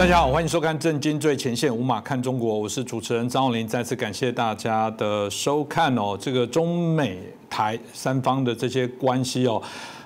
大家好，欢迎收看《震惊最前线》，无马看中国，我是主持人张永林。再次感谢大家的收看哦。这个中美台三方的这些关系哦。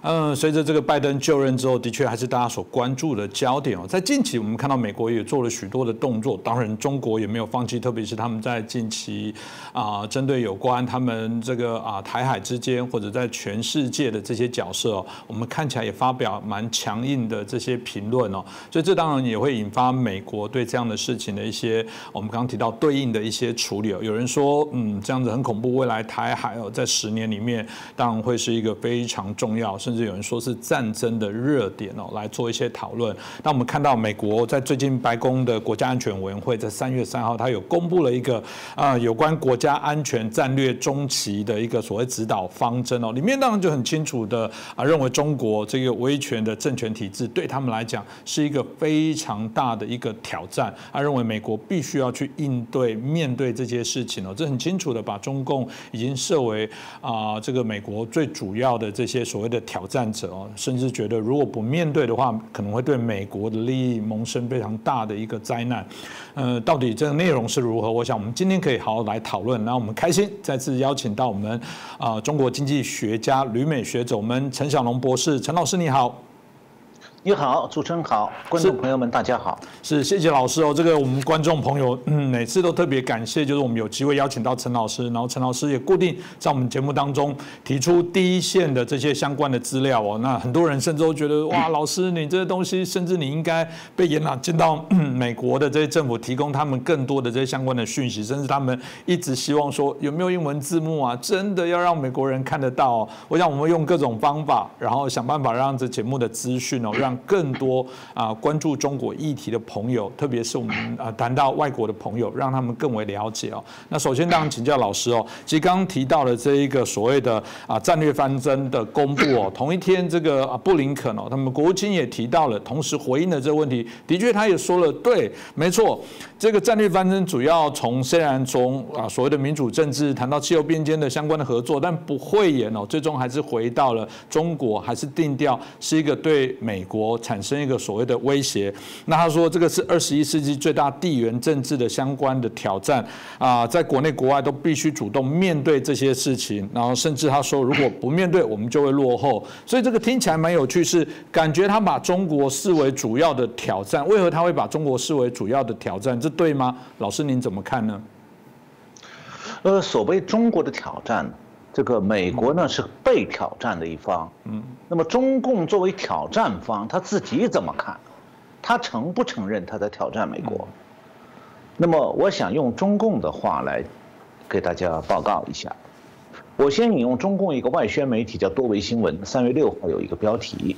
嗯，随着这个拜登就任之后，的确还是大家所关注的焦点哦。在近期，我们看到美国也做了许多的动作，当然中国也没有放弃，特别是他们在近期啊，针对有关他们这个啊台海之间或者在全世界的这些角色哦，我们看起来也发表蛮强硬的这些评论哦。所以这当然也会引发美国对这样的事情的一些我们刚刚提到对应的一些处理哦。有人说，嗯，这样子很恐怖，未来台海哦，在十年里面当然会是一个非常重要，甚。甚至有人说是战争的热点哦，来做一些讨论。那我们看到美国在最近白宫的国家安全委员会在三月三号，它有公布了一个啊有关国家安全战略中期的一个所谓指导方针哦，里面当然就很清楚的啊认为中国这个威权的政权体制对他们来讲是一个非常大的一个挑战，他认为美国必须要去应对面对这些事情哦，这很清楚的把中共已经设为啊这个美国最主要的这些所谓的挑。挑战者哦，甚至觉得如果不面对的话，可能会对美国的利益萌生非常大的一个灾难。呃，到底这个内容是如何？我想我们今天可以好好来讨论。那我们开心再次邀请到我们啊中国经济学家、旅美学者我们陈小龙博士，陈老师你好。你好，主持人好，观众朋友们大家好。是，谢谢老师哦。这个我们观众朋友，嗯，每次都特别感谢，就是我们有机会邀请到陈老师，然后陈老师也固定在我们节目当中提出第一线的这些相关的资料哦。那很多人甚至都觉得，哇，老师你这些东西，甚至你应该被延揽进到 美国的这些政府，提供他们更多的这些相关的讯息，甚至他们一直希望说有没有英文字幕啊？真的要让美国人看得到。我想我们用各种方法，然后想办法让这节目的资讯哦，让更多啊关注中国议题的朋友，特别是我们啊谈到外国的朋友，让他们更为了解哦。那首先当然请教老师哦，其实刚刚提到了这一个所谓的啊战略方针的公布哦，同一天这个啊布林肯哦，他们国务卿也提到了，同时回应了这个问题，的确他也说了，对，没错，这个战略方针主要从虽然从啊所谓的民主政治谈到气候边间的相关的合作，但不会言哦，最终还是回到了中国，还是定调是一个对美国。产生一个所谓的威胁，那他说这个是二十一世纪最大地缘政治的相关的挑战啊，在国内国外都必须主动面对这些事情，然后甚至他说如果不面对，我们就会落后。所以这个听起来蛮有趣，是感觉他把中国视为主要的挑战。为何他会把中国视为主要的挑战？这对吗？老师您怎么看呢？呃，所谓中国的挑战。这个美国呢是被挑战的一方，嗯，那么中共作为挑战方，他自己怎么看？他承不承认他在挑战美国？那么我想用中共的话来给大家报告一下。我先引用中共一个外宣媒体叫多维新闻，三月六号有一个标题，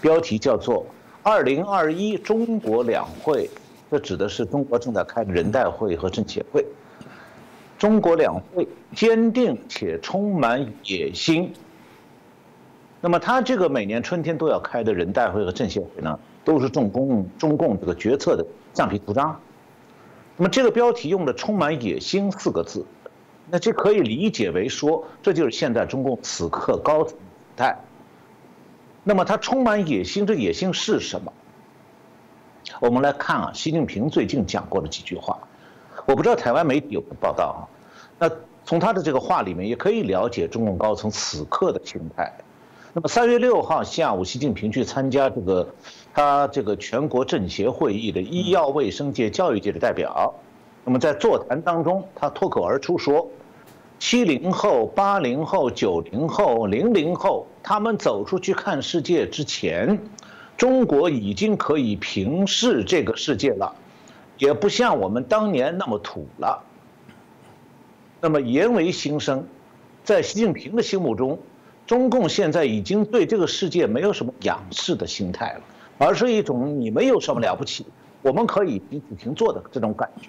标题叫做“二零二一中国两会”，这指的是中国正在开的人代会和政协会。中国两会坚定且充满野心。那么，他这个每年春天都要开的人代会和政协会呢，都是中共中共这个决策的橡皮图章。那么，这个标题用的“充满野心”四个字，那这可以理解为说，这就是现在中共此刻高层态。那么，它充满野心，这野心是什么？我们来看啊，习近平最近讲过的几句话。我不知道台湾媒体有没有报道啊？那从他的这个话里面也可以了解中共高层此刻的心态。那么三月六号下午，习近平去参加这个他这个全国政协会议的医药卫生界、教育界的代表。那么在座谈当中，他脱口而出说：“七零后、八零后、九零后、零零后，他们走出去看世界之前，中国已经可以平视这个世界了。”也不像我们当年那么土了。那么言为心声，在习近平的心目中，中共现在已经对这个世界没有什么仰视的心态了，而是一种你们有什么了不起，我们可以比习近平做的这种感觉。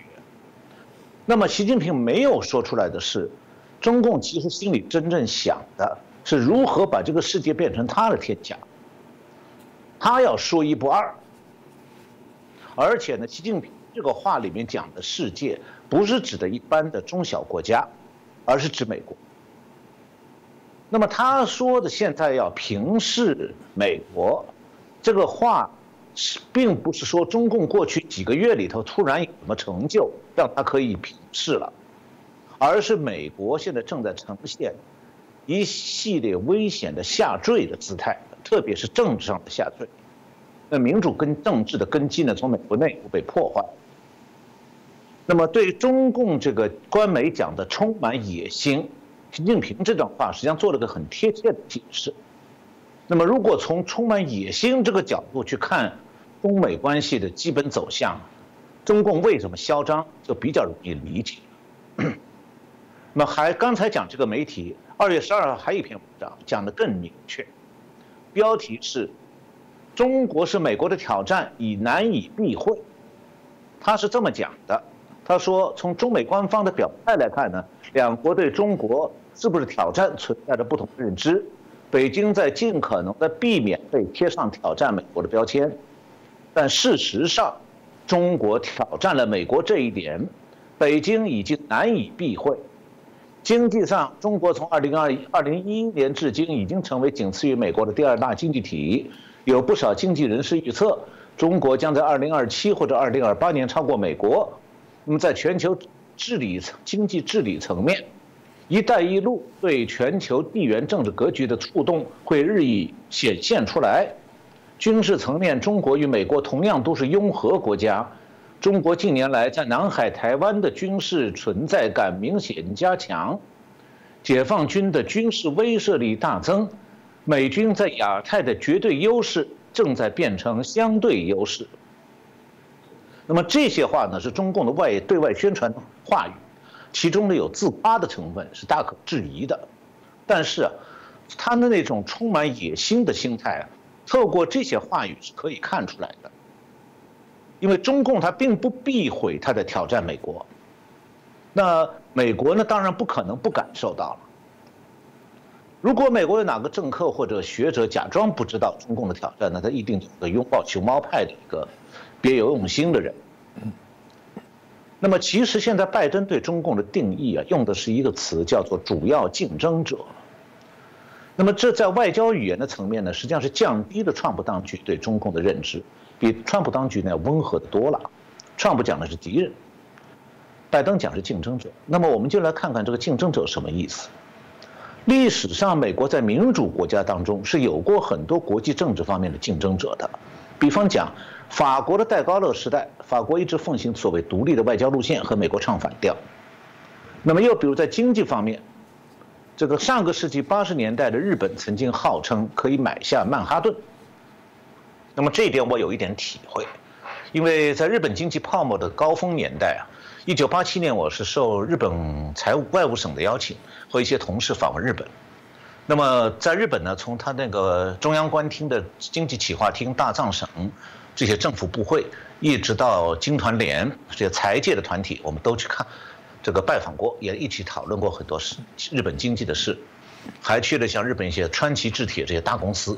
那么习近平没有说出来的是，中共其实心里真正想的是如何把这个世界变成他的天下，他要说一不二。而且呢，习近平。这个话里面讲的世界，不是指的一般的中小国家，而是指美国。那么他说的现在要平视美国，这个话是并不是说中共过去几个月里头突然有什么成就让他可以平视了，而是美国现在正在呈现一系列危险的下坠的姿态，特别是政治上的下坠。那民主跟政治的根基呢，从美国内部被破坏。那么对中共这个官媒讲的充满野心，习近平这段话实际上做了个很贴切的解释。那么如果从充满野心这个角度去看中美关系的基本走向，中共为什么嚣张就比较容易理解。那么还刚才讲这个媒体二月十二号还有一篇文章讲的更明确，标题是“中国是美国的挑战已难以避讳”，他是这么讲的。他说：“从中美官方的表态来看呢，两国对中国是不是挑战存在着不同的认知。北京在尽可能的避免被贴上挑战美国的标签，但事实上，中国挑战了美国这一点，北京已经难以避讳。经济上，中国从二零二二零一一年至今已经成为仅次于美国的第二大经济体。有不少经济人士预测，中国将在二零二七或者二零二八年超过美国。”那么，在全球治理经济治理层面，“一带一路”对全球地缘政治格局的触动会日益显现出来。军事层面，中国与美国同样都是拥核国家。中国近年来在南海、台湾的军事存在感明显加强，解放军的军事威慑力大增，美军在亚太的绝对优势正在变成相对优势。那么这些话呢，是中共的外对外宣传话语，其中呢有自夸的成分，是大可质疑的。但是啊，他的那种充满野心的心态啊，透过这些话语是可以看出来的。因为中共他并不避讳他在挑战美国，那美国呢，当然不可能不感受到了。如果美国有哪个政客或者学者假装不知道中共的挑战，那他一定是个拥抱熊猫派的一个。别有用心的人。那么，其实现在拜登对中共的定义啊，用的是一个词，叫做“主要竞争者”。那么，这在外交语言的层面呢，实际上是降低了川普当局对中共的认知，比川普当局呢温和的多了。川普讲的是敌人，拜登讲是竞争者。那么，我们就来看看这个竞争者什么意思。历史上，美国在民主国家当中是有过很多国际政治方面的竞争者的，比方讲。法国的戴高乐时代，法国一直奉行所谓独立的外交路线，和美国唱反调。那么又比如在经济方面，这个上个世纪八十年代的日本曾经号称可以买下曼哈顿。那么这一点我有一点体会，因为在日本经济泡沫的高峰年代啊，一九八七年我是受日本财务外务省的邀请，和一些同事访问日本。那么在日本呢，从他那个中央官厅的经济企划厅、大藏省。这些政府部会，一直到经团联这些财界的团体，我们都去看，这个拜访过，也一起讨论过很多事，日本经济的事，还去了像日本一些川崎制铁这些大公司，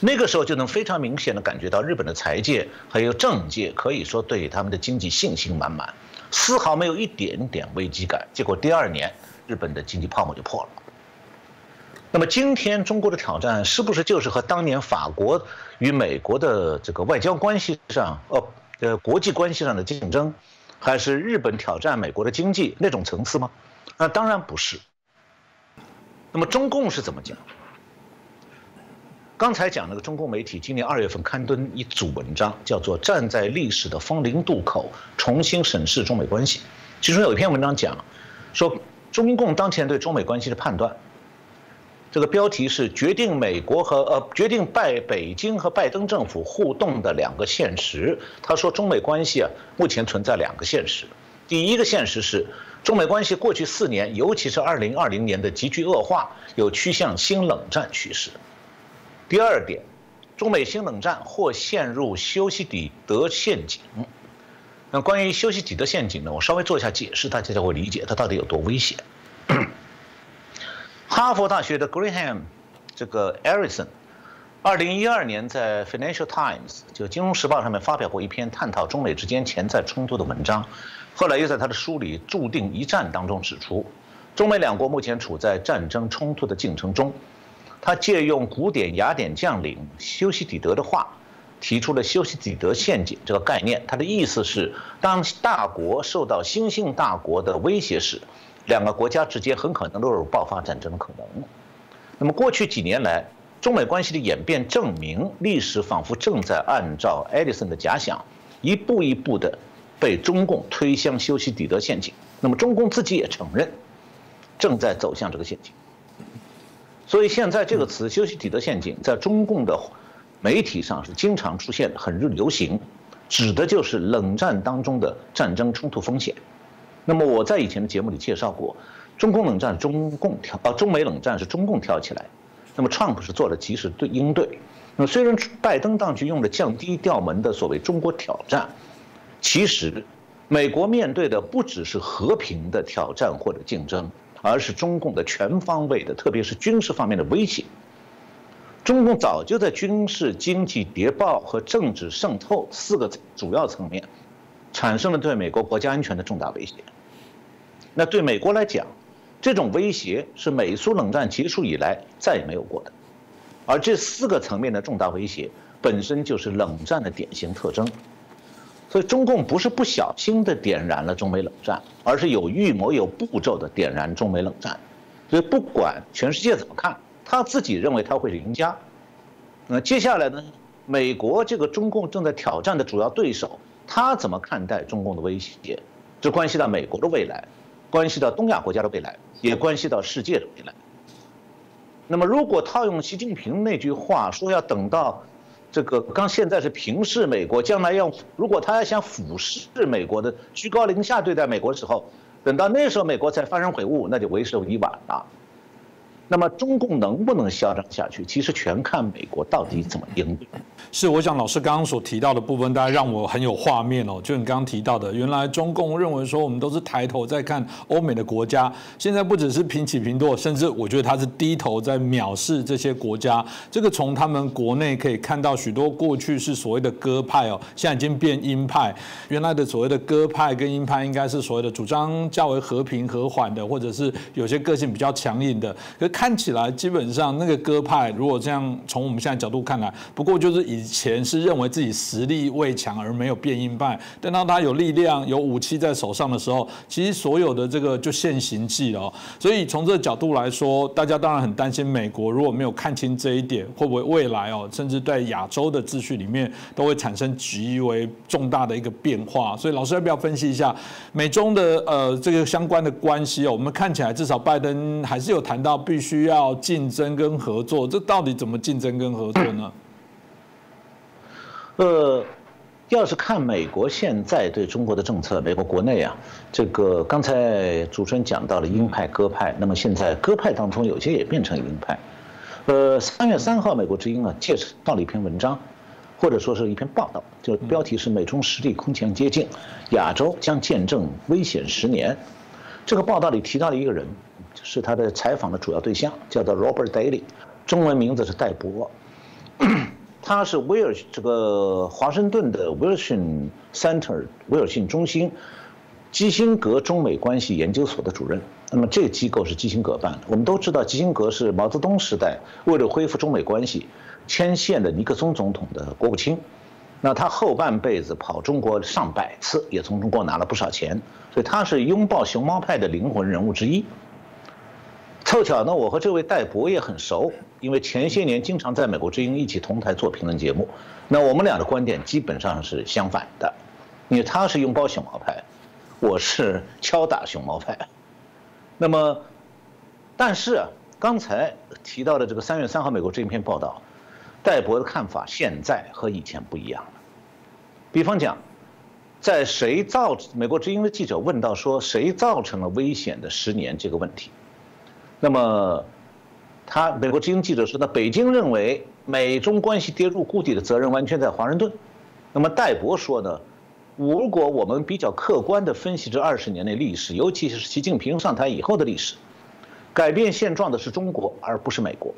那个时候就能非常明显的感觉到日本的财界还有政界可以说对他们的经济信心满满，丝毫没有一点点危机感。结果第二年，日本的经济泡沫就破了。那么今天中国的挑战是不是就是和当年法国与美国的这个外交关系上，呃，呃国际关系上的竞争，还是日本挑战美国的经济那种层次吗？那当然不是。那么中共是怎么讲？刚才讲那个中共媒体今年二月份刊登一组文章，叫做《站在历史的风陵渡口，重新审视中美关系》，其中有一篇文章讲，说中共当前对中美关系的判断。这个标题是决定美国和呃决定拜北京和拜登政府互动的两个现实。他说，中美关系啊，目前存在两个现实。第一个现实是，中美关系过去四年，尤其是二零二零年的急剧恶化，有趋向新冷战趋势。第二点，中美新冷战或陷入修昔底德陷阱。那关于修昔底德陷阱呢，我稍微做一下解释，大家就会理解它到底有多危险。哈佛大学的 Graham，这个 Erison，二零一二年在 Financial Times 就金融时报上面发表过一篇探讨中美之间潜在冲突的文章，后来又在他的书里《注定一战》当中指出，中美两国目前处在战争冲突的进程中。他借用古典雅典将领修昔底德的话，提出了修昔底德陷阱这个概念，他的意思是，当大国受到新兴大国的威胁时，两个国家之间很可能都有爆发战争的可能。那么过去几年来，中美关系的演变证明，历史仿佛正在按照爱迪生的假想，一步一步的被中共推向修昔底德陷阱。那么中共自己也承认，正在走向这个陷阱。所以现在这个词“修昔底德陷阱”在中共的媒体上是经常出现，很日流行，指的就是冷战当中的战争冲突风险。那么我在以前的节目里介绍过，中共冷战中共挑啊，中美冷战是中共挑起来。那么，Trump 是做了及时对应对。那么，虽然拜登当局用了降低调门的所谓“中国挑战”，其实，美国面对的不只是和平的挑战或者竞争，而是中共的全方位的，特别是军事方面的威胁。中共早就在军事、经济、谍报和政治渗透四个主要层面，产生了对美国国家安全的重大威胁。那对美国来讲，这种威胁是美苏冷战结束以来再也没有过的，而这四个层面的重大威胁本身就是冷战的典型特征，所以中共不是不小心的点燃了中美冷战，而是有预谋、有步骤的点燃中美冷战。所以不管全世界怎么看，他自己认为他会是赢家。那接下来呢？美国这个中共正在挑战的主要对手，他怎么看待中共的威胁？这关系到美国的未来，关系到东亚国家的未来。也关系到世界的未来。那么，如果套用习近平那句话说，要等到这个刚现在是平视美国，将来要如果他要想俯视美国的居高临下对待美国的时候，等到那时候美国才幡然悔悟，那就为时已晚了。那么中共能不能嚣张下去，其实全看美国到底怎么应对。是，我想老师刚刚所提到的部分，大家让我很有画面哦。就你刚刚提到的，原来中共认为说我们都是抬头在看欧美的国家，现在不只是平起平坐，甚至我觉得他是低头在藐视这些国家。这个从他们国内可以看到，许多过去是所谓的鸽派哦，现在已经变鹰派。原来的所谓的鸽派跟鹰派，应该是所谓的主张较为和平和缓的，或者是有些个性比较强硬的。可看起来基本上那个鸽派，如果这样从我们现在角度看来，不过就是以前是认为自己实力未强而没有变硬派，等到他有力量、有武器在手上的时候，其实所有的这个就现形计了。所以从这个角度来说，大家当然很担心美国如果没有看清这一点，会不会未来哦，甚至在亚洲的秩序里面都会产生极为重大的一个变化。所以老师要不要分析一下美中的呃这个相关的关系哦？我们看起来至少拜登还是有谈到必须需要。竞争跟合作，这到底怎么竞争跟合作呢？呃，要是看美国现在对中国的政策，美国国内啊，这个刚才主持人讲到了鹰派、鸽派，那么现在鸽派当中有些也变成鹰派。呃，三月三号，美国之音啊介绍了一篇文章，或者说是一篇报道，就标题是“美中实力空前接近，亚洲将见证危险十年”。这个报道里提到了一个人。是他的采访的主要对象，叫做 Robert Daly，中文名字是戴博，他是威尔这个华盛顿的 Wilson Center 威尔逊中心基辛格中美关系研究所的主任。那么这个机构是基辛格办的。我们都知道，基辛格是毛泽东时代为了恢复中美关系牵线的尼克松总统的国务卿。那他后半辈子跑中国上百次，也从中国拿了不少钱，所以他是拥抱熊猫派的灵魂人物之一。凑巧呢，我和这位戴博也很熟，因为前些年经常在美国之音一起同台做评论节目。那我们俩的观点基本上是相反的，因为他是拥抱熊猫派，我是敲打熊猫派。那么，但是啊，刚才提到的这个三月三号美国这一篇报道，戴博的看法现在和以前不一样了。比方讲，在谁造美国之音的记者问到说谁造成了危险的十年这个问题。那么，他美国之音记者说，那北京认为美中关系跌入谷底的责任完全在华盛顿。那么戴博说呢，如果我们比较客观地分析这二十年的历史，尤其是习近平上台以后的历史，改变现状的是中国，而不是美国。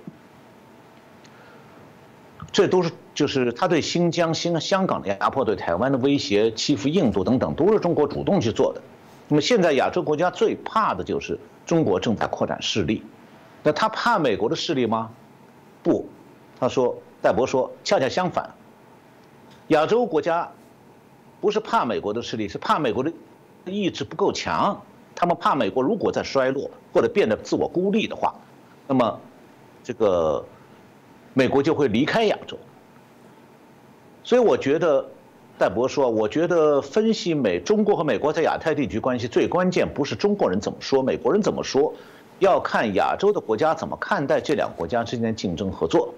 这都是就是他对新疆、新香港的压迫，对台湾的威胁、欺负印度等等，都是中国主动去做的。那么现在亚洲国家最怕的就是中国正在扩展势力，那他怕美国的势力吗？不，他说戴博说恰恰相反，亚洲国家不是怕美国的势力，是怕美国的意志不够强。他们怕美国如果在衰落或者变得自我孤立的话，那么这个美国就会离开亚洲。所以我觉得，戴博说，我觉得分析美中国和美国在亚太地区关系最关键不是中国人怎么说，美国人怎么说，要看亚洲的国家怎么看待这两国家之间的竞争合作。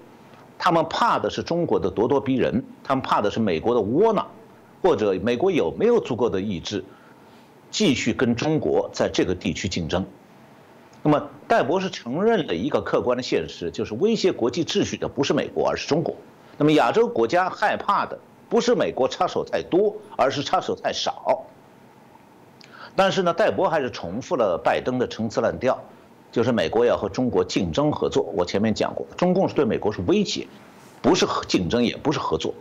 他们怕的是中国的咄咄逼人，他们怕的是美国的窝囊，或者美国有没有足够的意志。继续跟中国在这个地区竞争，那么戴博士承认了一个客观的现实，就是威胁国际秩序的不是美国，而是中国。那么亚洲国家害怕的不是美国插手太多，而是插手太少。但是呢，戴博还是重复了拜登的陈词滥调，就是美国要和中国竞争合作。我前面讲过，中共是对美国是威胁，不是竞争，也不是合作。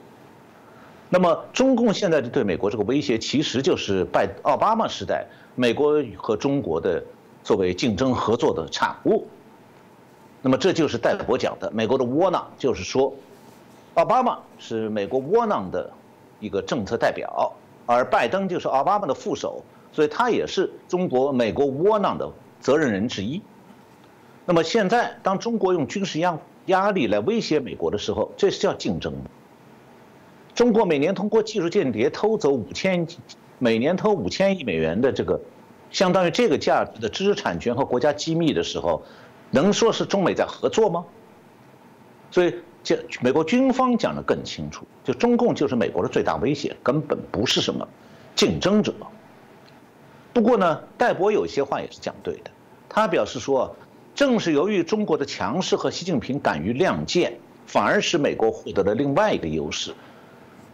那么，中共现在对美国这个威胁，其实就是拜奥巴马时代美国和中国的作为竞争合作的产物。那么，这就是戴博讲的美国的窝囊，就是说，奥巴马是美国窝囊的一个政策代表，而拜登就是奥巴马的副手，所以他也是中国美国窝囊的责任人之一。那么，现在当中国用军事压压力来威胁美国的时候，这是叫竞争吗。中国每年通过技术间谍偷走五千，每年偷五千亿美元的这个，相当于这个价值的知识产权和国家机密的时候，能说是中美在合作吗？所以，这美国军方讲的更清楚，就中共就是美国的最大威胁，根本不是什么竞争者。不过呢，戴博有些话也是讲对的，他表示说，正是由于中国的强势和习近平敢于亮剑，反而使美国获得了另外一个优势。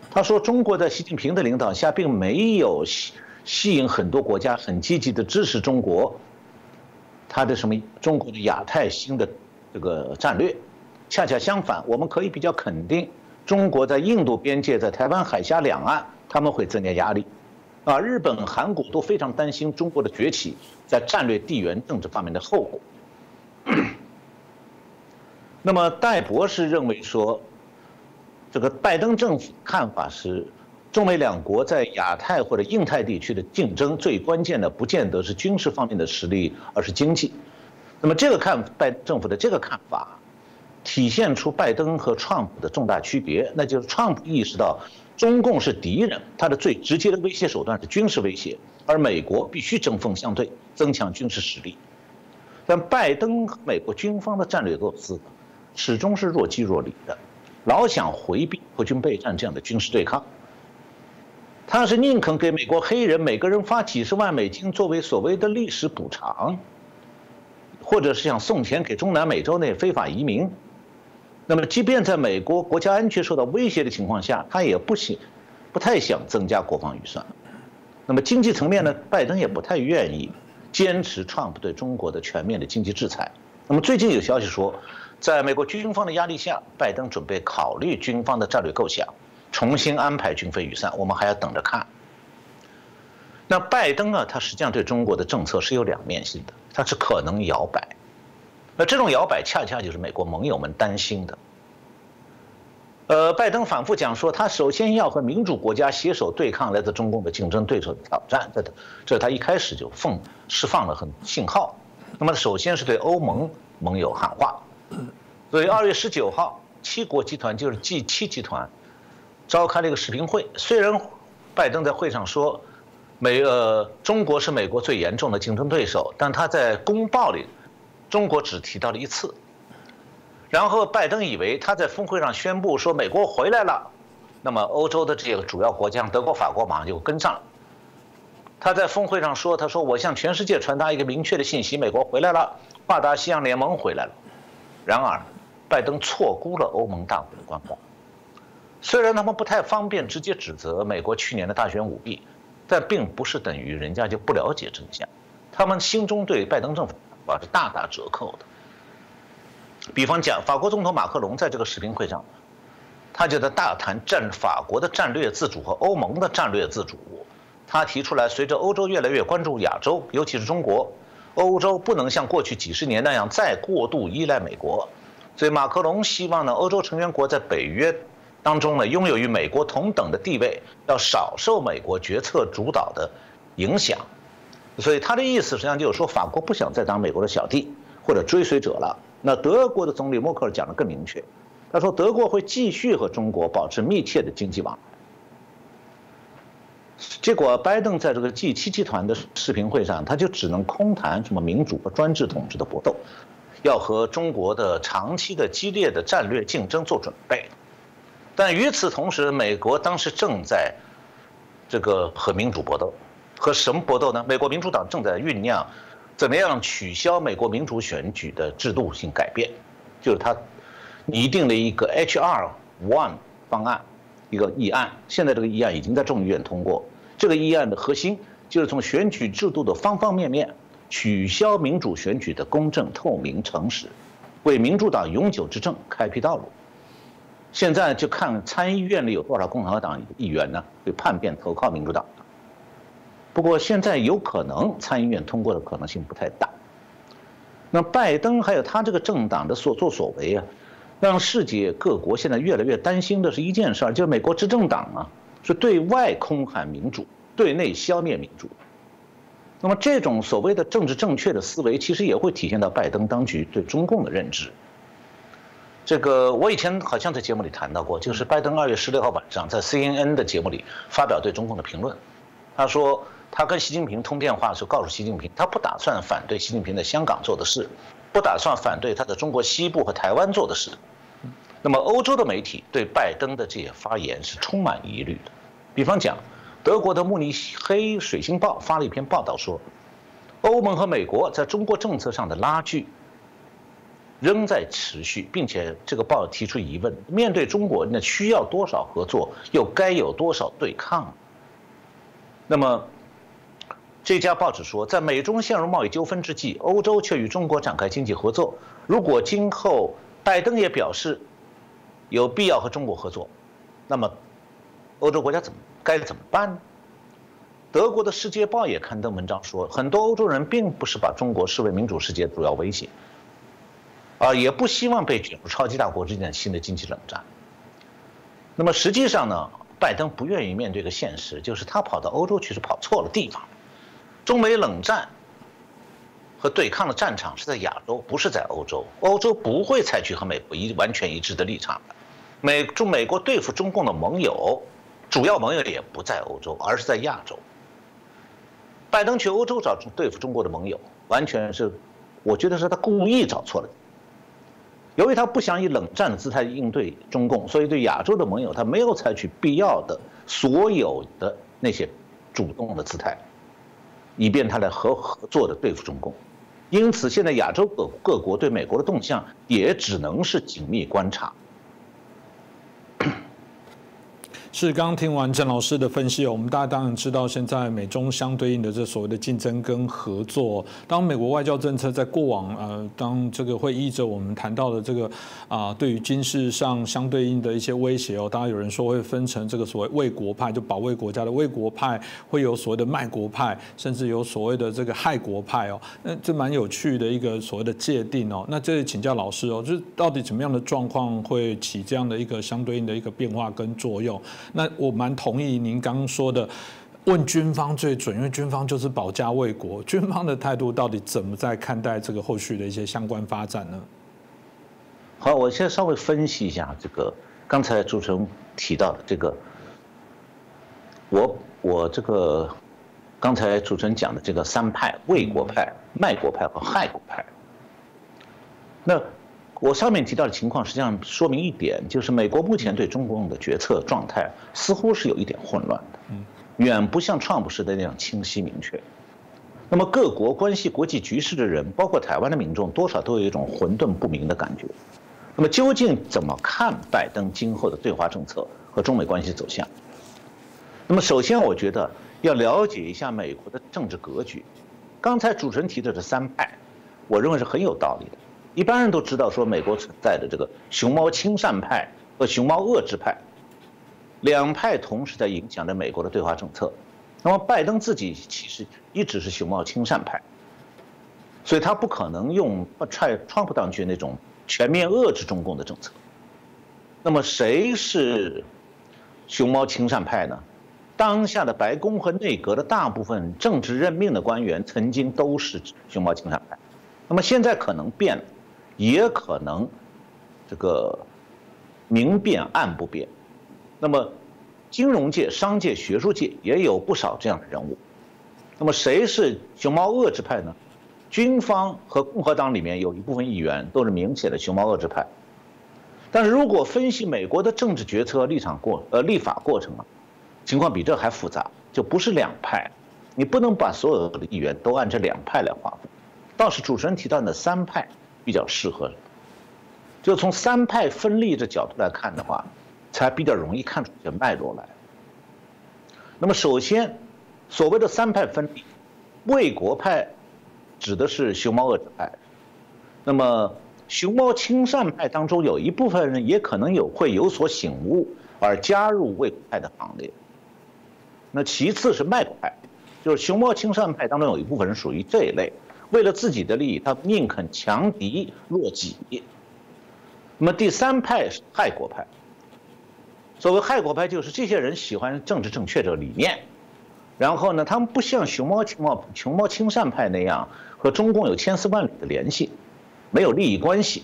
他说：“中国在习近平的领导下，并没有吸吸引很多国家很积极的支持中国，他的什么中国的亚太新的这个战略，恰恰相反，我们可以比较肯定，中国在印度边界、在台湾海峡两岸，他们会增加压力，啊，日本、韩国都非常担心中国的崛起在战略地缘政治方面的后果。那么戴博士认为说。”这个拜登政府看法是，中美两国在亚太或者印太地区的竞争，最关键的不见得是军事方面的实力，而是经济。那么这个看拜政府的这个看法，体现出拜登和川普的重大区别，那就是川普意识到中共是敌人，他的最直接的威胁手段是军事威胁，而美国必须针锋相对，增强军事实力。但拜登和美国军方的战略构思，始终是若即若离的。老想回避和军备战这样的军事对抗，他是宁肯给美国黑人每个人发几十万美金作为所谓的历史补偿，或者是想送钱给中南美洲那非法移民。那么，即便在美国国家安全受到威胁的情况下，他也不想、不太想增加国防预算。那么，经济层面呢？拜登也不太愿意坚持川普对中国的全面的经济制裁。那么，最近有消息说。在美国军方的压力下，拜登准备考虑军方的战略构想，重新安排军费预算。我们还要等着看。那拜登啊，他实际上对中国的政策是有两面性的，他是可能摇摆。那这种摇摆恰恰就是美国盟友们担心的。呃，拜登反复讲说，他首先要和民主国家携手对抗来自中共的竞争对手的挑战。这这他一开始就放释放了很信号。那么首先是对欧盟盟友喊话。所以二月十九号，七国集团就是 G 七集团，召开了一个视频会。虽然拜登在会上说，美呃中国是美国最严重的竞争对手，但他在公报里，中国只提到了一次。然后拜登以为他在峰会上宣布说美国回来了，那么欧洲的这些主要国家，德国、法国马上就跟上了。他在峰会上说，他说我向全世界传达一个明确的信息，美国回来了，跨大西洋联盟回来了。然而，拜登错估了欧盟大国的观望。虽然他们不太方便直接指责美国去年的大选舞弊，但并不是等于人家就不了解真相。他们心中对拜登政府啊是大打折扣的。比方讲，法国总统马克龙在这个视频会上，他就在大谈战法国的战略自主和欧盟的战略自主。他提出来，随着欧洲越来越关注亚洲，尤其是中国。欧洲不能像过去几十年那样再过度依赖美国，所以马克龙希望呢，欧洲成员国在北约当中呢，拥有与美国同等的地位，要少受美国决策主导的影响。所以他的意思实际上就是说，法国不想再当美国的小弟或者追随者了。那德国的总理默克尔讲的更明确，他说德国会继续和中国保持密切的经济往来。结果，拜登在这个 G7 集团的视频会上，他就只能空谈什么民主和专制统治的搏斗，要和中国的长期的激烈的战略竞争做准备。但与此同时，美国当时正在这个和民主搏斗，和什么搏斗呢？美国民主党正在酝酿怎么样取消美国民主选举的制度性改变，就是他拟定了一个 HR One 方案。一个议案，现在这个议案已经在众议院通过。这个议案的核心就是从选举制度的方方面面取消民主选举的公正、透明、诚实，为民主党永久执政开辟道路。现在就看参议院里有多少共和党议员呢？会叛变投靠民主党。不过现在有可能参议院通过的可能性不太大。那拜登还有他这个政党的所作所为啊？让世界各国现在越来越担心的是一件事儿，就是美国执政党啊，是对外空喊民主，对内消灭民主。那么这种所谓的政治正确的思维，其实也会体现到拜登当局对中共的认知。这个我以前好像在节目里谈到过，就是拜登二月十六号晚上在 CNN 的节目里发表对中共的评论，他说他跟习近平通电话时候告诉习近平，他不打算反对习近平在香港做的事。不打算反对他在中国西部和台湾做的事，那么欧洲的媒体对拜登的这些发言是充满疑虑的。比方讲，德国的慕尼黑水星报发了一篇报道说，欧盟和美国在中国政策上的拉锯仍在持续，并且这个报提出疑问：面对中国，那需要多少合作，又该有多少对抗？那么。这家报纸说，在美中陷入贸易纠纷之际，欧洲却与中国展开经济合作。如果今后拜登也表示有必要和中国合作，那么欧洲国家怎么该怎么办呢？德国的《世界报》也刊登文章说，很多欧洲人并不是把中国视为民主世界主要威胁，啊，也不希望被卷入超级大国之间的新的经济冷战。那么实际上呢，拜登不愿意面对个现实，就是他跑到欧洲去是跑错了地方。中美冷战和对抗的战场是在亚洲，不是在欧洲。欧洲不会采取和美国一完全一致的立场。美中美国对付中共的盟友，主要盟友也不在欧洲，而是在亚洲。拜登去欧洲找对付中国的盟友，完全是，我觉得是他故意找错了。由于他不想以冷战的姿态应对中共，所以对亚洲的盟友，他没有采取必要的所有的那些主动的姿态。以便他来合合作的对付中共，因此现在亚洲各各国对美国的动向也只能是紧密观察。是刚听完郑老师的分析哦，我们大家当然知道，现在美中相对应的这所谓的竞争跟合作。当美国外交政策在过往呃，当这个会依着我们谈到的这个啊，对于军事上相对应的一些威胁哦，当然有人说会分成这个所谓卫国派，就保卫国家的卫国派，会有所谓的卖国派，甚至有所谓的这个害国派哦。那这蛮有趣的一个所谓的界定哦。那这里请教老师哦，就是到底怎么样的状况会起这样的一个相对应的一个变化跟作用？那我蛮同意您刚刚说的，问军方最准，因为军方就是保家卫国。军方的态度到底怎么在看待这个后续的一些相关发展呢？好，我现在稍微分析一下这个刚才主持人提到的这个，我我这个刚才主持人讲的这个三派：卫国派、卖国派和害国派。那。我上面提到的情况，实际上说明一点，就是美国目前对中共的决策状态似乎是有一点混乱的，远不像创普时代那样清晰明确。那么各国关系国际局势的人，包括台湾的民众，多少都有一种混沌不明的感觉。那么究竟怎么看拜登今后的对华政策和中美关系走向？那么首先，我觉得要了解一下美国的政治格局。刚才主持人提的这三派，我认为是很有道理的。一般人都知道，说美国存在的这个熊猫亲善派和熊猫遏制派，两派同时在影响着美国的对华政策。那么拜登自己其实一直是熊猫亲善派，所以他不可能用川川普当局那种全面遏制中共的政策。那么谁是熊猫亲善派呢？当下的白宫和内阁的大部分政治任命的官员曾经都是熊猫亲善派，那么现在可能变了，也可能这个明变暗不变。那么金融界、商界、学术界也有不少这样的人物。那么谁是熊猫遏制派呢？军方和共和党里面有一部分议员都是明显的熊猫遏制派。但是如果分析美国的政治决策立场过呃立法过程啊，情况比这还复杂，就不是两派，你不能把所有的议员都按这两派来划分，倒是主持人提到的三派比较适合。就从三派分立的角度来看的话，才比较容易看出这脉络来。那么首先，所谓的三派分立，卫国派指的是熊猫遏制派，那么熊猫亲善派当中有一部分人也可能有会有所醒悟而加入卫国派的行列。那其次是卖国派，就是熊猫亲善派当中有一部分人属于这一类，为了自己的利益，他宁肯强敌弱己。那么第三派是害国派。所谓害国派，就是这些人喜欢政治正确这个理念，然后呢，他们不像熊猫熊猫熊猫亲善派那样和中共有千丝万缕的联系，没有利益关系，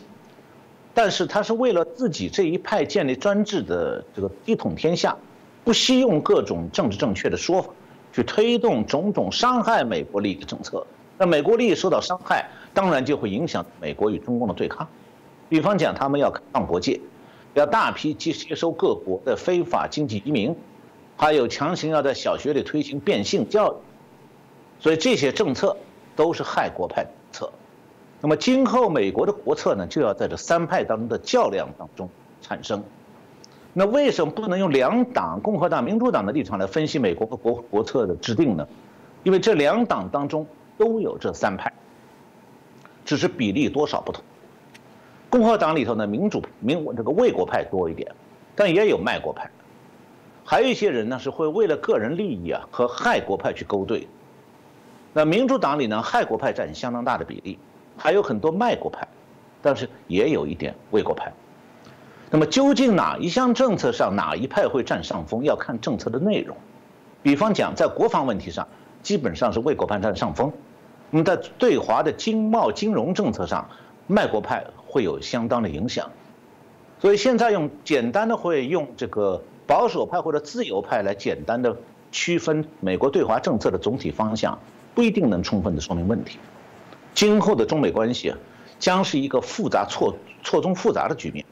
但是他是为了自己这一派建立专制的这个一统天下。不惜用各种政治正确的说法，去推动种种伤害美国利益的政策。那美国利益受到伤害，当然就会影响美国与中共的对抗。比方讲，他们要开放国界，要大批接接收各国的非法经济移民，还有强行要在小学里推行变性教育。所以这些政策都是害国派策。那么今后美国的国策呢，就要在这三派当中的较量当中产生。那为什么不能用两党共和党、民主党的立场来分析美国和国国策的制定呢？因为这两党当中都有这三派，只是比例多少不同。共和党里头呢，民主民这个卫国派多一点，但也有卖国派。还有一些人呢，是会为了个人利益啊和害国派去勾兑。那民主党里呢，害国派占相当大的比例，还有很多卖国派，但是也有一点卫国派。那么究竟哪一项政策上哪一派会占上风，要看政策的内容。比方讲，在国防问题上，基本上是卫国派占上风；那么在对华的经贸金融政策上，卖国派会有相当的影响。所以现在用简单的会用这个保守派或者自由派来简单的区分美国对华政策的总体方向，不一定能充分的说明问题。今后的中美关系啊，将是一个复杂错错综复杂的局面。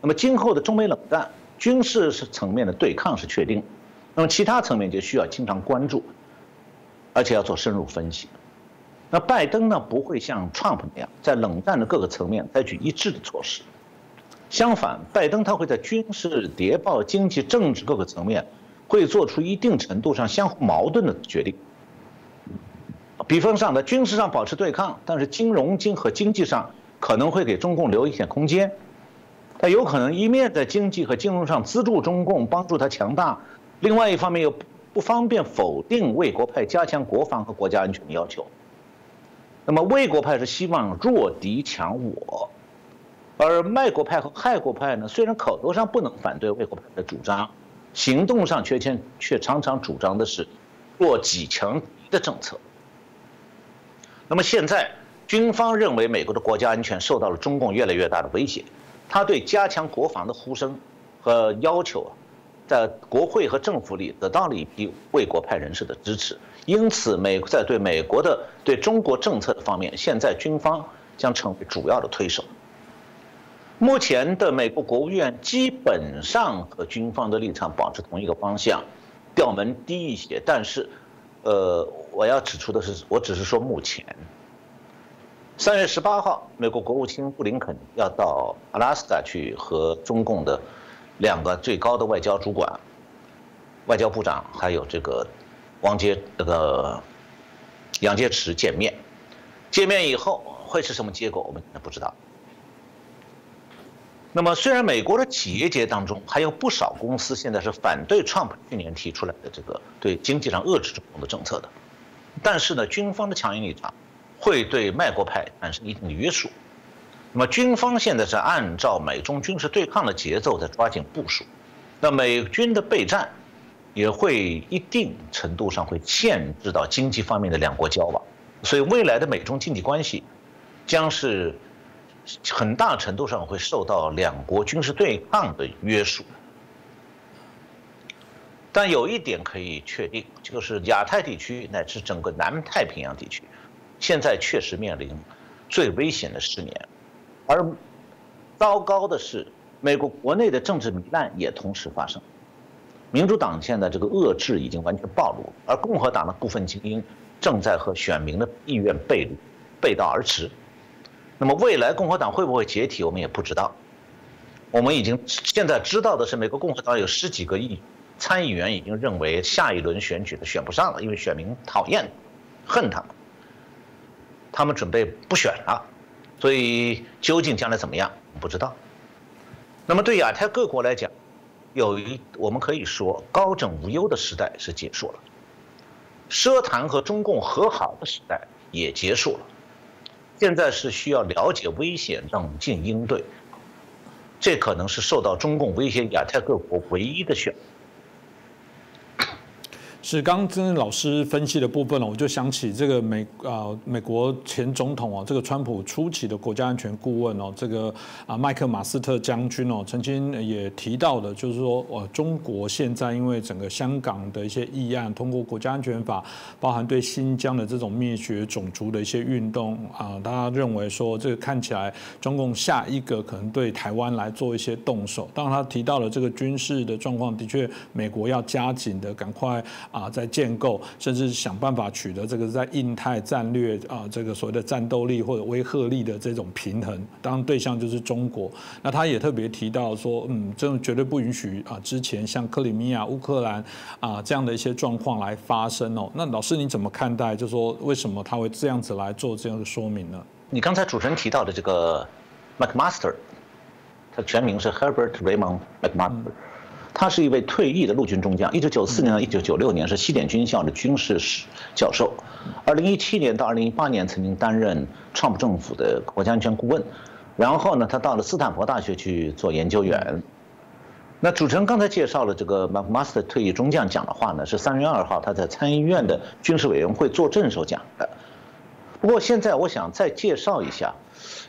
那么今后的中美冷战，军事是层面的对抗是确定，那么其他层面就需要经常关注，而且要做深入分析。那拜登呢不会像 Trump 那样在冷战的各个层面采取一致的措施，相反，拜登他会在军事、谍报、经济、政治各个层面会做出一定程度上相互矛盾的决定。比方上，在军事上保持对抗，但是金融经和经济上可能会给中共留一点空间。他有可能一面在经济和金融上资助中共，帮助他强大；另外一方面又不方便否定为国派加强国防和国家安全的要求。那么卫国派是希望弱敌强我，而卖国派和害国派呢？虽然口头上不能反对卫国派的主张，行动上却却却常常主张的是弱己强敌的政策。那么现在军方认为美国的国家安全受到了中共越来越大的威胁。他对加强国防的呼声和要求啊，在国会和政府里得到了一批卫国派人士的支持，因此美在对美国的对中国政策的方面，现在军方将成为主要的推手。目前的美国国务院基本上和军方的立场保持同一个方向，调门低一些，但是，呃，我要指出的是，我只是说目前。三月十八号，美国国务卿布林肯要到阿拉斯加去和中共的两个最高的外交主管、外交部长，还有这个王杰、这个杨洁篪见面。见面以后会是什么结果，我们不知道。那么，虽然美国的企业界当中还有不少公司现在是反对 Trump 去年提出来的这个对经济上遏制中共的政策的，但是呢，军方的强硬立场。会对卖国派产生一定的约束，那么军方现在是按照美中军事对抗的节奏在抓紧部署，那美军的备战也会一定程度上会限制到经济方面的两国交往，所以未来的美中经济关系将是很大程度上会受到两国军事对抗的约束。但有一点可以确定，就是亚太地区乃至整个南太平洋地区，现在确实面临最危险的十年。而糟糕的是，美国国内的政治糜烂也同时发生。民主党现在这个遏制已经完全暴露，而共和党的部分精英正在和选民的意愿背离、背道而驰。那么未来共和党会不会解体，我们也不知道。我们已经现在知道的是，美国共和党有十几个亿参议员已经认为下一轮选举的选不上了，因为选民讨厌、恨他们，他们准备不选了。所以究竟将来怎么样，不知道。那么对亚太各国来讲，有一我们可以说高枕无忧的时代是结束了，奢谈和中共和好的时代也结束了，现在是需要了解危险，冷静应对。这可能是受到中共威胁亚太各国唯一的选择。是刚跟老师分析的部分了，我就想起这个美啊美国前总统哦，这个川普初期的国家安全顾问哦，这个啊麦克马斯特将军哦，曾经也提到的，就是说呃中国现在因为整个香港的一些议案，通过国家安全法，包含对新疆的这种灭绝种族的一些运动啊，大家认为说这个看起来中共下一个可能对台湾来做一些动手。当他提到了这个军事的状况，的确美国要加紧的赶快。啊，在建构，甚至想办法取得这个在印太战略啊，这个所谓的战斗力或者威慑力的这种平衡。当，对象就是中国。那他也特别提到说，嗯，这种绝对不允许啊，之前像克里米亚、乌克兰啊这样的一些状况来发生哦。那老师你怎么看待？就说为什么他会这样子来做这样的说明呢？你刚才主持人提到的这个 McMaster，他全名是 Herbert Raymond McMaster。他是一位退役的陆军中将，一九九四年到一九九六年是西点军校的军事史教授，二零一七年到二零一八年曾经担任川普政府的国家安全顾问，然后呢，他到了斯坦福大学去做研究员。那主持人刚才介绍了这个 McMaster 退役中将讲的话呢，是三月二号他在参议院的军事委员会作证时候讲的。不过现在我想再介绍一下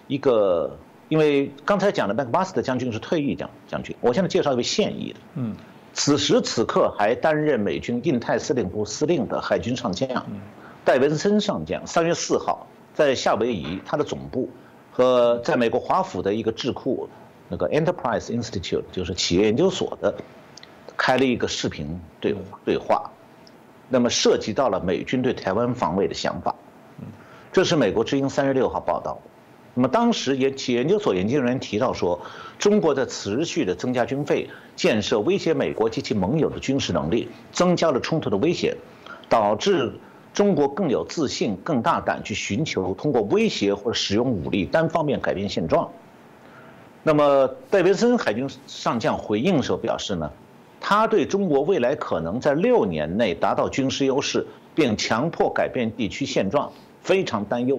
一个。因为刚才讲的麦克马斯特将军是退役将将军，我现在介绍一位现役的，嗯，此时此刻还担任美军印太司令部司令的海军上将戴文森上将，三月四号在夏威夷他的总部和在美国华府的一个智库那个 Enterprise Institute 就是企业研究所的开了一个视频对对话，那么涉及到了美军对台湾防卫的想法，这是美国之音三月六号报道。那么当时研企研究所研究人员提到说，中国在持续的增加军费，建设威胁美国及其盟友的军事能力，增加了冲突的危险，导致中国更有自信、更大胆去寻求通过威胁或者使用武力单方面改变现状。那么戴维森海军上将回应时候表示呢，他对中国未来可能在六年内达到军事优势，并强迫改变地区现状非常担忧。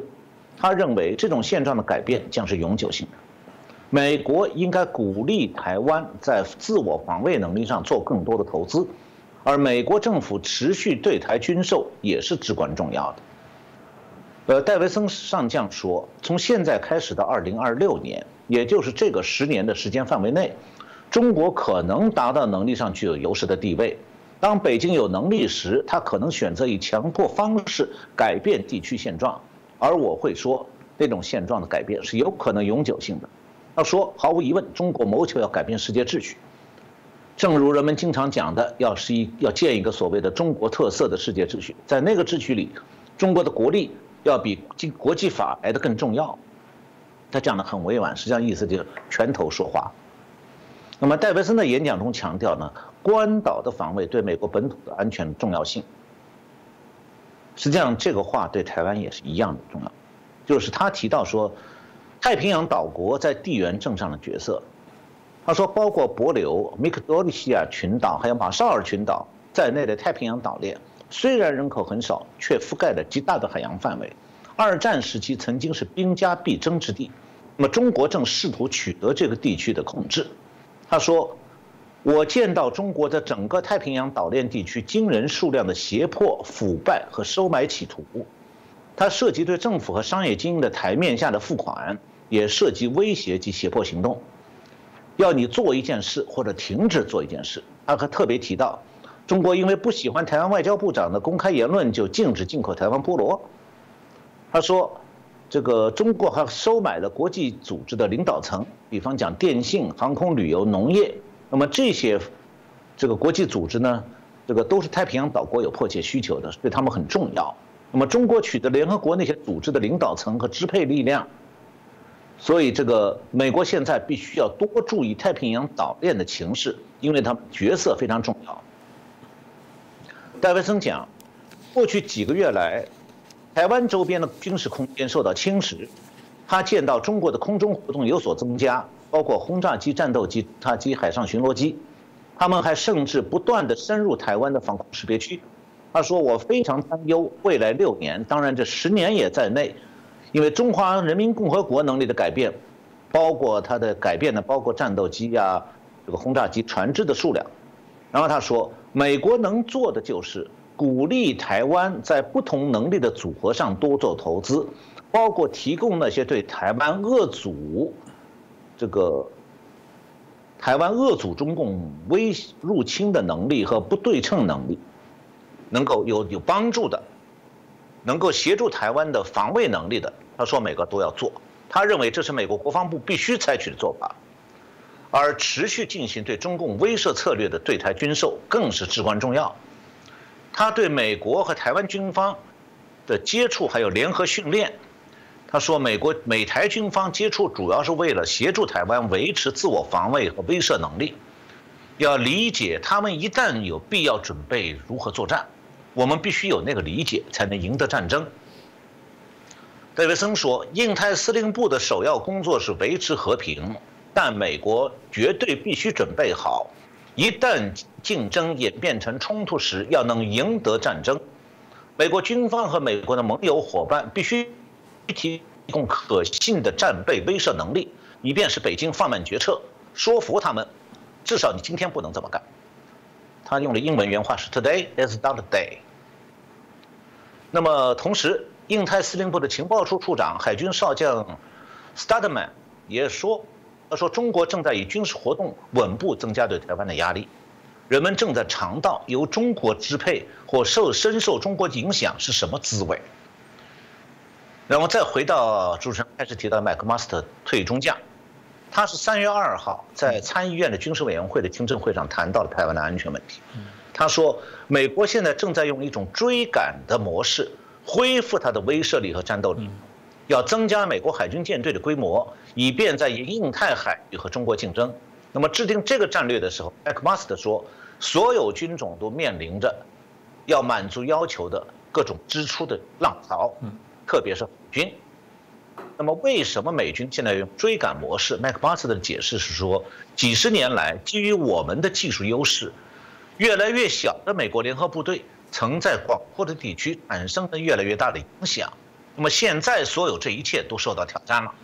他认为这种现状的改变将是永久性的，美国应该鼓励台湾在自我防卫能力上做更多的投资，而美国政府持续对台军售也是至关重要的。呃，戴维森上将说，从现在开始到二零二六年，也就是这个十年的时间范围内，中国可能达到能力上具有优势的地位。当北京有能力时，他可能选择以强迫方式改变地区现状。而我会说，那种现状的改变是有可能永久性的。要说，毫无疑问，中国谋求要改变世界秩序，正如人们经常讲的，要是一要建一个所谓的中国特色的世界秩序，在那个秩序里，中国的国力要比国国际法来的更重要。他讲的很委婉，实际上意思就是拳头说话。那么戴维森的演讲中强调呢，关岛的防卫对美国本土的安全重要性。实际上，这个话对台湾也是一样的重要，就是他提到说，太平洋岛国在地缘政上的角色。他说，包括帛琉、米克多利西亚群岛还有马绍尔群岛在内的太平洋岛链，虽然人口很少，却覆盖了极大的海洋范围。二战时期曾经是兵家必争之地，那么中国正试图取得这个地区的控制。他说：“我见到中国的整个太平洋岛链地区惊人数量的胁迫、腐败和收买企图，它涉及对政府和商业精英的台面下的付款，也涉及威胁及胁迫行动，要你做一件事或者停止做一件事。”他还特别提到，中国因为不喜欢台湾外交部长的公开言论，就禁止进口台湾菠萝。他说。这个中国还收买了国际组织的领导层，比方讲电信、航空、旅游、农业。那么这些这个国际组织呢，这个都是太平洋岛国有迫切需求的，对他们很重要。那么中国取得联合国那些组织的领导层和支配力量，所以这个美国现在必须要多注意太平洋岛链的情势，因为他们角色非常重要。戴维森讲，过去几个月来。台湾周边的军事空间受到侵蚀，他见到中国的空中活动有所增加，包括轰炸机、战斗机、塔机、海上巡逻机，他们还甚至不断的深入台湾的防空识别区。他说：“我非常担忧未来六年，当然这十年也在内，因为中华人民共和国能力的改变，包括它的改变呢，包括战斗机呀、这个轰炸机、船只的数量。然后他说，美国能做的就是。”鼓励台湾在不同能力的组合上多做投资，包括提供那些对台湾遏阻这个台湾遏阻中共威入侵的能力和不对称能力，能够有有帮助的，能够协助台湾的防卫能力的，他说每个都要做，他认为这是美国国防部必须采取的做法，而持续进行对中共威慑策略的对台军售更是至关重要。他对美国和台湾军方的接触还有联合训练，他说，美国美台军方接触主要是为了协助台湾维持自我防卫和威慑能力，要理解他们一旦有必要准备如何作战，我们必须有那个理解才能赢得战争。戴维森说，印太司令部的首要工作是维持和平，但美国绝对必须准备好。一旦竞争演变成冲突时，要能赢得战争，美国军方和美国的盟友伙伴必须提供可信的战备威慑能力，以便使北京放慢决策，说服他们，至少你今天不能这么干。他用的英文原话是 “Today is not day”。那么同时，印太司令部的情报处处长海军少将 Stadman 也说。他说：“中国正在以军事活动稳步增加对台湾的压力，人们正在尝到由中国支配或受深受中国影响是什么滋味。”然后再回到主持人开始提到麦克马斯特退役中将，他是三月二号在参议院的军事委员会的听证会上谈到了台湾的安全问题。他说：“美国现在正在用一种追赶的模式恢复它的威慑力和战斗力。”要增加美国海军舰队的规模，以便在印太海域和中国竞争。那么制定这个战略的时候，麦克马斯特说，所有军种都面临着要满足要求的各种支出的浪潮，特别是海军。那么为什么美军现在用追赶模式？麦克巴斯的解释是说，几十年来，基于我们的技术优势，越来越小的美国联合部队曾在广阔的地区产生了越来越大的影响。那么现在所有这一切都受到挑战了，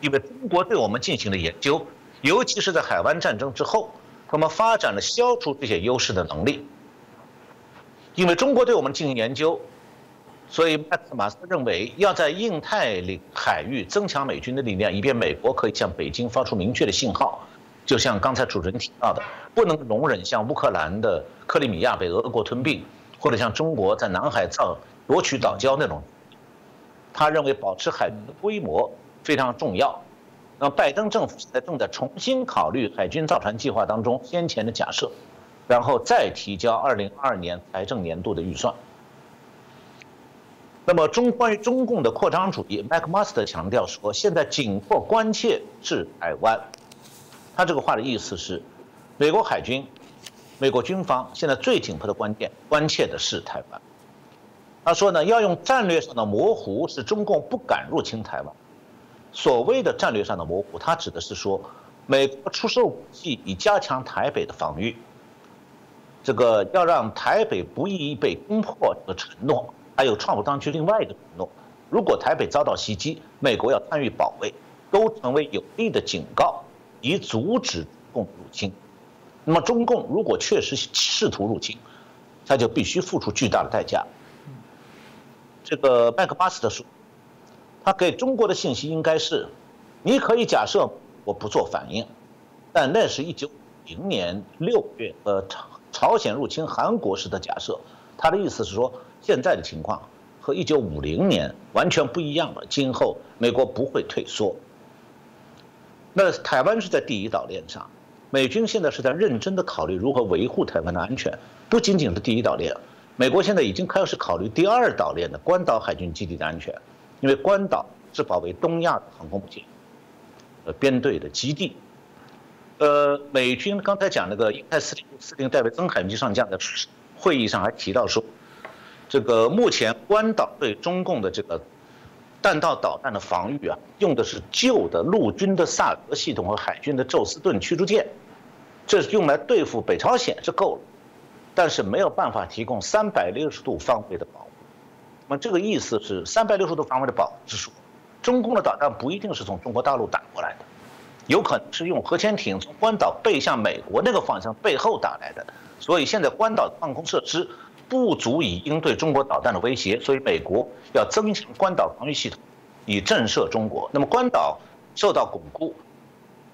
因为中国对我们进行了研究，尤其是在海湾战争之后，他们发展了消除这些优势的能力。因为中国对我们进行研究，所以麦克马斯认为要在印太领海域增强美军的力量，以便美国可以向北京发出明确的信号。就像刚才主持人提到的，不能容忍像乌克兰的克里米亚被俄国吞并，或者像中国在南海造夺取岛礁那种。他认为保持海军的规模非常重要。那么拜登政府现在正在重新考虑海军造船计划当中先前的假设，然后再提交2022年财政年度的预算。那么中关于中共的扩张主义，麦克马斯特强调说，现在紧迫关切是台湾。他这个话的意思是，美国海军、美国军方现在最紧迫的关键关切的是台湾。他说呢，要用战略上的模糊，使中共不敢入侵台湾。所谓的战略上的模糊，他指的是说，美国出售武器以加强台北的防御。这个要让台北不易被攻破的承诺，还有川普当局另外一个承诺：如果台北遭到袭击，美国要参与保卫，都成为有力的警告，以阻止共入侵。那么，中共如果确实试图入侵，他就必须付出巨大的代价。这个麦克巴斯特说，他给中国的信息应该是：你可以假设我不做反应，但那是一九五零年六月呃朝朝鲜入侵韩国时的假设。他的意思是说，现在的情况和一九五零年完全不一样了。今后美国不会退缩。那台湾是在第一岛链上，美军现在是在认真的考虑如何维护台湾的安全，不仅仅是第一岛链。美国现在已经开始考虑第二岛链的关岛海军基地的安全，因为关岛是保卫东亚的航空母舰、呃编队的基地。呃，美军刚才讲那个印太司令司令戴维森海军上将在会议上还提到说，这个目前关岛对中共的这个弹道导弹的防御啊，用的是旧的陆军的萨德系统和海军的宙斯盾驱逐舰，这是用来对付北朝鲜是够了。但是没有办法提供三百六十度方位的保护。那么这个意思是，三百六十度方位的保护是说，中共的导弹不一定是从中国大陆打过来的，有可能是用核潜艇从关岛背向美国那个方向背后打来的。所以现在关岛的防空设施不足以应对中国导弹的威胁，所以美国要增强关岛防御系统，以震慑中国。那么关岛受到巩固，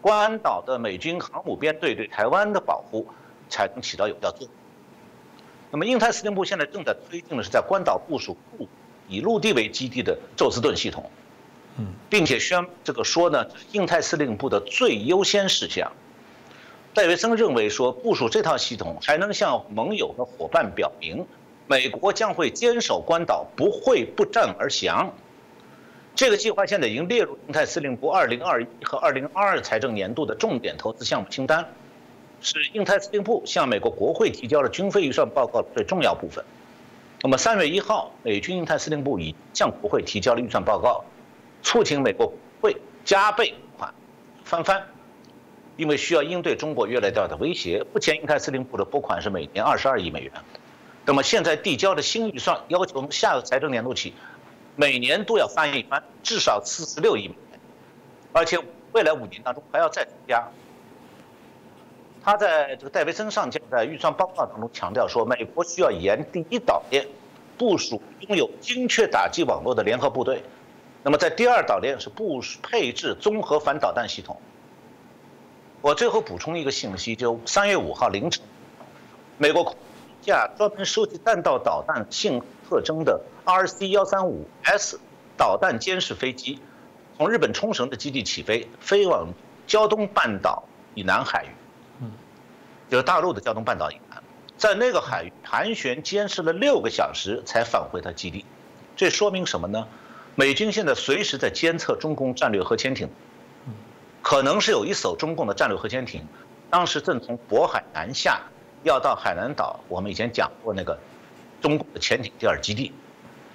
关岛的美军航母编队对台湾的保护才能起到有效作用。那么，印太司令部现在正在推进的是在关岛部署陆以陆地为基地的宙斯盾系统，嗯，并且宣这个说呢，印太司令部的最优先事项。戴维森认为说，部署这套系统还能向盟友和伙伴表明，美国将会坚守关岛，不会不战而降。这个计划现在已经列入印太司令部2021和2022财政年度的重点投资项目清单。是印太司令部向美国国会提交了军费预算报告的最重要部分。那么三月一号，美军印太司令部已向国会提交了预算报告，促请美国国会加倍款翻番，因为需要应对中国越来越大的威胁。目前印太司令部的拨款是每年二十二亿美元。那么现在递交的新预算要求从下个财政年度起，每年都要翻一番，至少四十六亿美元，而且未来五年当中还要再增加。他在这个戴维森上将在预算报告当中强调说，美国需要沿第一岛链部署拥有精确打击网络的联合部队，那么在第二岛链是部署配置综合反导弹系统。我最后补充一个信息，就三月五号凌晨，美国一架专门收集弹道导弹性特征的 RC 幺三五 S 导弹监视飞机，从日本冲绳的基地起飞，飞往胶东半岛以南海域。嗯就是大陆的胶东半岛以南，在那个海域盘旋监视了六个小时，才返回它基地。这说明什么呢？美军现在随时在监测中共战略核潜艇，可能是有一艘中共的战略核潜艇，当时正从渤海南下，要到海南岛。我们以前讲过那个中共的潜艇第二基地。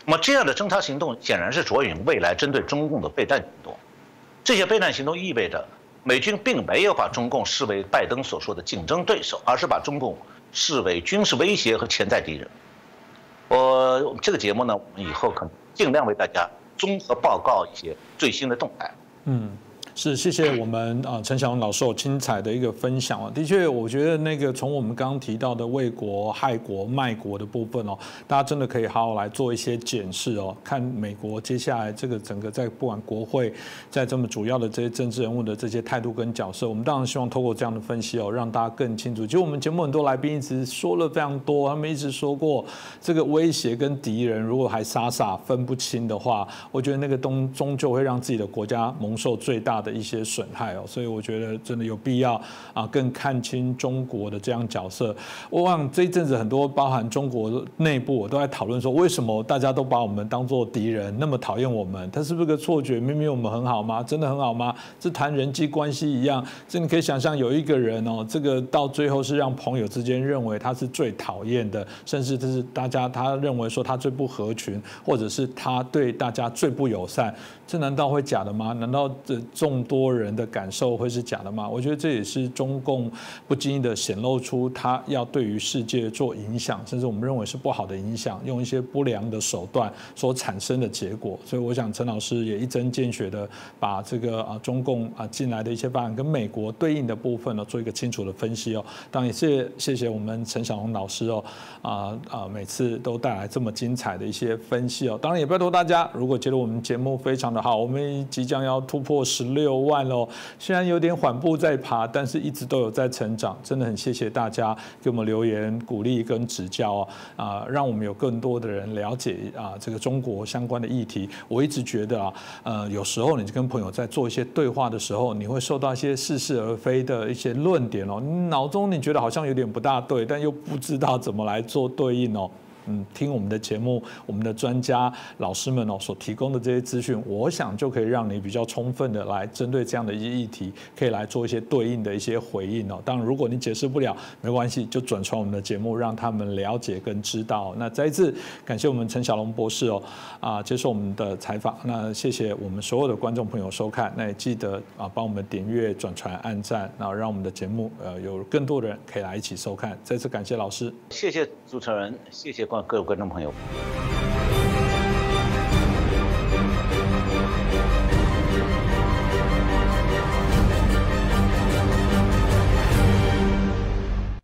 那么这样的侦察行动显然是着眼未来针对中共的备战行动。这些备战行动意味着。美军并没有把中共视为拜登所说的竞争对手，而是把中共视为军事威胁和潜在敌人。我这个节目呢，我们以后可能尽量为大家综合报告一些最新的动态。嗯。是，谢谢我们啊陈晓老师精彩的一个分享啊。的确，我觉得那个从我们刚刚提到的为国害国卖国的部分哦，大家真的可以好好来做一些检视哦。看美国接下来这个整个在不管国会，在这么主要的这些政治人物的这些态度跟角色，我们当然希望透过这样的分析哦，让大家更清楚。其实我们节目很多来宾一直说了非常多，他们一直说过这个威胁跟敌人如果还傻傻分不清的话，我觉得那个东终究会让自己的国家蒙受最大。的一些损害哦，所以我觉得真的有必要啊，更看清中国的这样角色。我望这一阵子很多包含中国内部，我都在讨论说，为什么大家都把我们当做敌人，那么讨厌我们？他是不是个错觉？明明我们很好吗？真的很好吗？是谈人际关系一样，这你可以想象有一个人哦，这个到最后是让朋友之间认为他是最讨厌的，甚至这是大家他认为说他最不合群，或者是他对大家最不友善，这难道会假的吗？难道这众多人的感受会是假的吗？我觉得这也是中共不经意的显露出他要对于世界做影响，甚至我们认为是不好的影响，用一些不良的手段所产生的结果。所以我想陈老师也一针见血的把这个啊中共啊进来的一些方案跟美国对应的部分呢做一个清楚的分析哦。当然也是谢谢我们陈小红老师哦，啊啊每次都带来这么精彩的一些分析哦。当然也拜托大家，如果觉得我们节目非常好，我们即将要突破十六万喽。虽然有点缓步在爬，但是一直都有在成长，真的很谢谢大家给我们留言鼓励跟指教哦，啊，让我们有更多的人了解啊这个中国相关的议题。我一直觉得啊，呃，有时候你跟朋友在做一些对话的时候，你会受到一些似是而非的一些论点哦，脑中你觉得好像有点不大对，但又不知道怎么来做对应哦。嗯，听我们的节目，我们的专家老师们哦所提供的这些资讯，我想就可以让你比较充分的来针对这样的一些议题，可以来做一些对应的一些回应哦。当然，如果你解释不了，没关系，就转传我们的节目，让他们了解跟知道。那再一次感谢我们陈小龙博士哦，啊，接受我们的采访。那谢谢我们所有的观众朋友收看，那也记得啊帮我们点阅、转传、按赞，然后让我们的节目呃有更多的人可以来一起收看。再次感谢老师，谢谢主持人，谢谢观。各位观众朋友。